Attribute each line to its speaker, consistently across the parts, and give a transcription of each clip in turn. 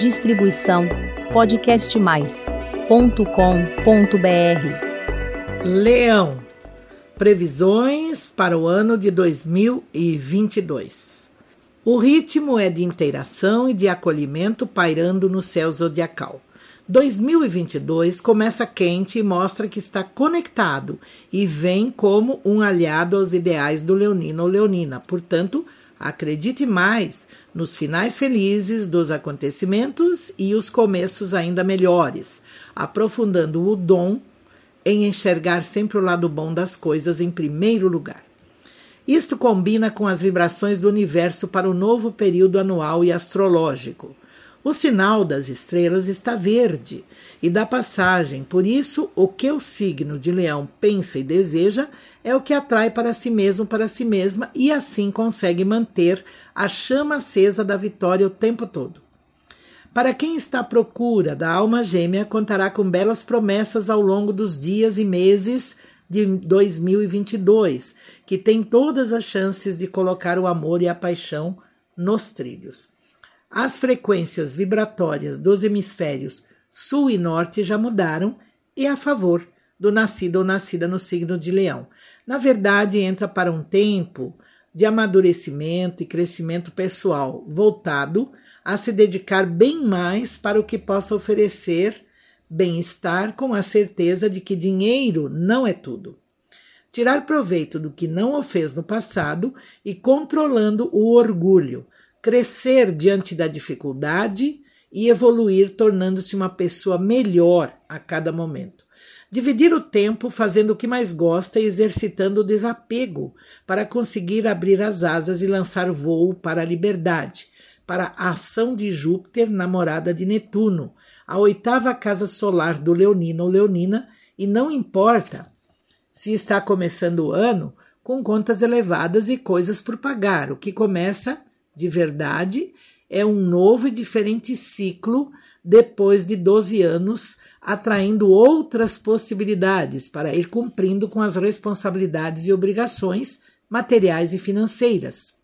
Speaker 1: Distribuição podcastmais.com.br.
Speaker 2: Leão. Previsões para o ano de 2022. O ritmo é de interação e de acolhimento pairando no céu zodiacal. 2022 começa quente e mostra que está conectado e vem como um aliado aos ideais do leonino ou leonina. Portanto, acredite mais nos finais felizes dos acontecimentos e os começos ainda melhores, aprofundando o dom em enxergar sempre o lado bom das coisas em primeiro lugar. Isto combina com as vibrações do universo para o novo período anual e astrológico. O sinal das estrelas está verde e dá passagem, por isso, o que o signo de Leão pensa e deseja é o que atrai para si mesmo, para si mesma, e assim consegue manter a chama acesa da vitória o tempo todo. Para quem está à procura da alma gêmea, contará com belas promessas ao longo dos dias e meses de 2022, que tem todas as chances de colocar o amor e a paixão nos trilhos. As frequências vibratórias dos hemisférios sul e norte já mudaram e a favor do nascido ou nascida no signo de Leão. Na verdade, entra para um tempo de amadurecimento e crescimento pessoal, voltado a se dedicar bem mais para o que possa oferecer bem-estar com a certeza de que dinheiro não é tudo. Tirar proveito do que não o fez no passado e controlando o orgulho, crescer diante da dificuldade e evoluir tornando-se uma pessoa melhor a cada momento. Dividir o tempo fazendo o que mais gosta e exercitando o desapego para conseguir abrir as asas e lançar voo para a liberdade, para a ação de Júpiter, namorada de Netuno, a oitava casa solar do Leonino ou Leonina, e não importa se está começando o ano com contas elevadas e coisas por pagar, o que começa de verdade é um novo e diferente ciclo depois de 12 anos, atraindo outras possibilidades para ir cumprindo com as responsabilidades e obrigações materiais e financeiras.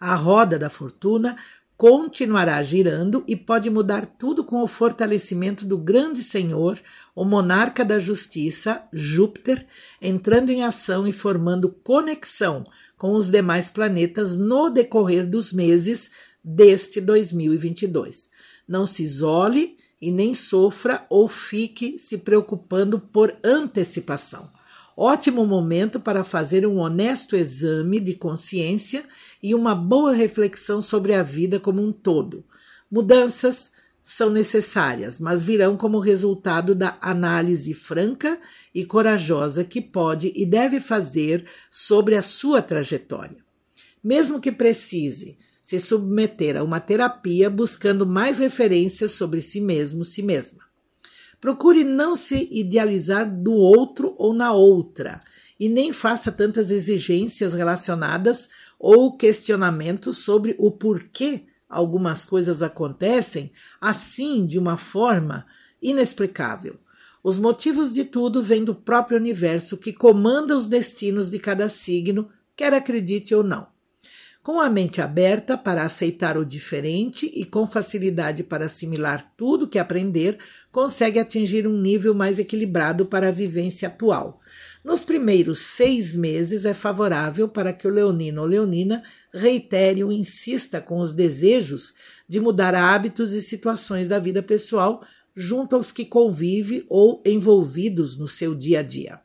Speaker 2: A roda da fortuna continuará girando e pode mudar tudo com o fortalecimento do grande Senhor, o monarca da justiça, Júpiter, entrando em ação e formando conexão com os demais planetas no decorrer dos meses deste 2022. Não se isole e nem sofra ou fique se preocupando por antecipação. Ótimo momento para fazer um honesto exame de consciência e uma boa reflexão sobre a vida como um todo. Mudanças são necessárias, mas virão como resultado da análise franca e corajosa que pode e deve fazer sobre a sua trajetória. Mesmo que precise se submeter a uma terapia buscando mais referências sobre si mesmo, si mesma. Procure não se idealizar do outro ou na outra, e nem faça tantas exigências relacionadas ou questionamentos sobre o porquê algumas coisas acontecem assim de uma forma inexplicável. Os motivos de tudo vêm do próprio universo que comanda os destinos de cada signo, quer acredite ou não. Com a mente aberta para aceitar o diferente e com facilidade para assimilar tudo que aprender, consegue atingir um nível mais equilibrado para a vivência atual. Nos primeiros seis meses é favorável para que o leonino ou leonina reitere ou insista com os desejos de mudar hábitos e situações da vida pessoal junto aos que convive ou envolvidos no seu dia a dia.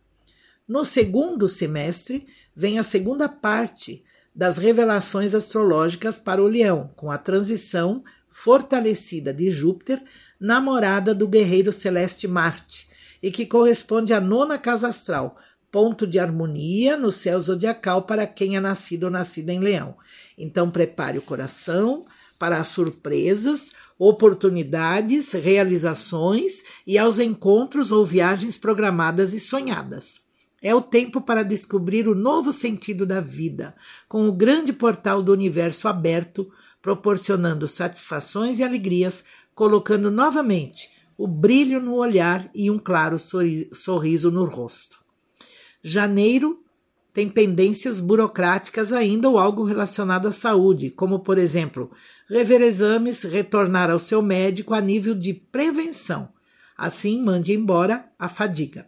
Speaker 2: No segundo semestre, vem a segunda parte das revelações astrológicas para o Leão, com a transição fortalecida de Júpiter, namorada do guerreiro celeste Marte, e que corresponde à nona casa astral, ponto de harmonia no céu zodiacal para quem é nascido ou nascida em Leão. Então, prepare o coração para as surpresas, oportunidades, realizações e aos encontros ou viagens programadas e sonhadas. É o tempo para descobrir o novo sentido da vida, com o grande portal do universo aberto, proporcionando satisfações e alegrias, colocando novamente o brilho no olhar e um claro sorriso no rosto. Janeiro tem pendências burocráticas ainda ou algo relacionado à saúde, como, por exemplo, rever exames, retornar ao seu médico a nível de prevenção. Assim, mande embora a fadiga.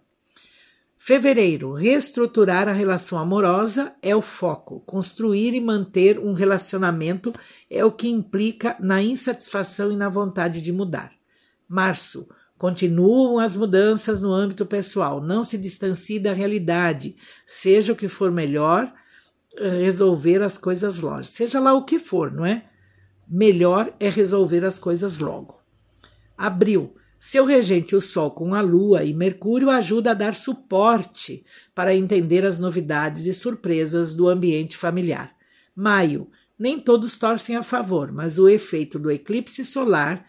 Speaker 2: Fevereiro, reestruturar a relação amorosa é o foco. Construir e manter um relacionamento é o que implica na insatisfação e na vontade de mudar. Março, continuam as mudanças no âmbito pessoal. Não se distancie da realidade. Seja o que for melhor, resolver as coisas logo. Seja lá o que for, não é? Melhor é resolver as coisas logo. Abril, seu regente, o Sol, com a Lua e Mercúrio, ajuda a dar suporte para entender as novidades e surpresas do ambiente familiar. Maio. Nem todos torcem a favor, mas o efeito do eclipse solar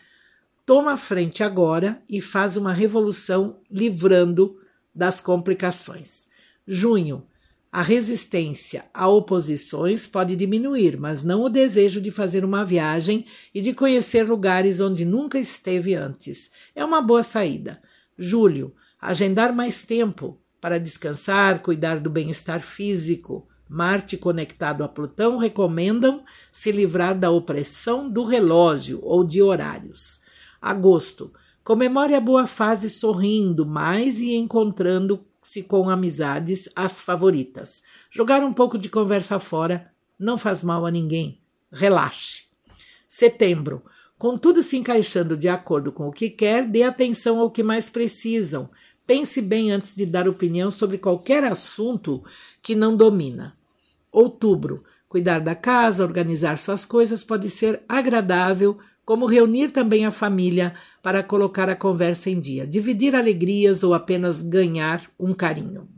Speaker 2: toma frente agora e faz uma revolução livrando das complicações. Junho. A resistência a oposições pode diminuir, mas não o desejo de fazer uma viagem e de conhecer lugares onde nunca esteve antes. É uma boa saída. Julho, agendar mais tempo para descansar, cuidar do bem-estar físico. Marte conectado a Plutão recomendam se livrar da opressão do relógio ou de horários. Agosto, comemore a boa fase sorrindo mais e encontrando se com amizades as favoritas. Jogar um pouco de conversa fora não faz mal a ninguém. Relaxe. Setembro. Com tudo se encaixando de acordo com o que quer, dê atenção ao que mais precisam. Pense bem antes de dar opinião sobre qualquer assunto que não domina. Outubro. Cuidar da casa, organizar suas coisas pode ser agradável, como reunir também a família para colocar a conversa em dia, dividir alegrias ou apenas ganhar um carinho.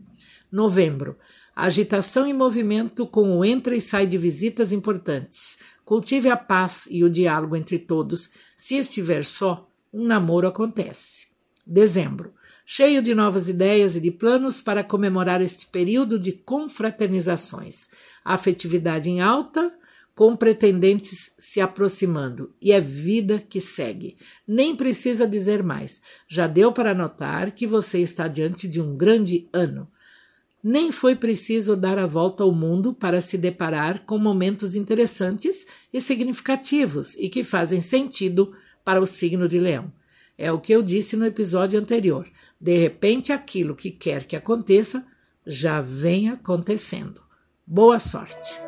Speaker 2: Novembro. Agitação e movimento com o entra e sai de visitas importantes. Cultive a paz e o diálogo entre todos. Se estiver só, um namoro acontece. Dezembro. Cheio de novas ideias e de planos para comemorar este período de confraternizações. Afetividade em alta, com pretendentes se aproximando, e é vida que segue. Nem precisa dizer mais. Já deu para notar que você está diante de um grande ano. Nem foi preciso dar a volta ao mundo para se deparar com momentos interessantes e significativos e que fazem sentido para o signo de Leão. É o que eu disse no episódio anterior. De repente, aquilo que quer que aconteça já vem acontecendo. Boa sorte!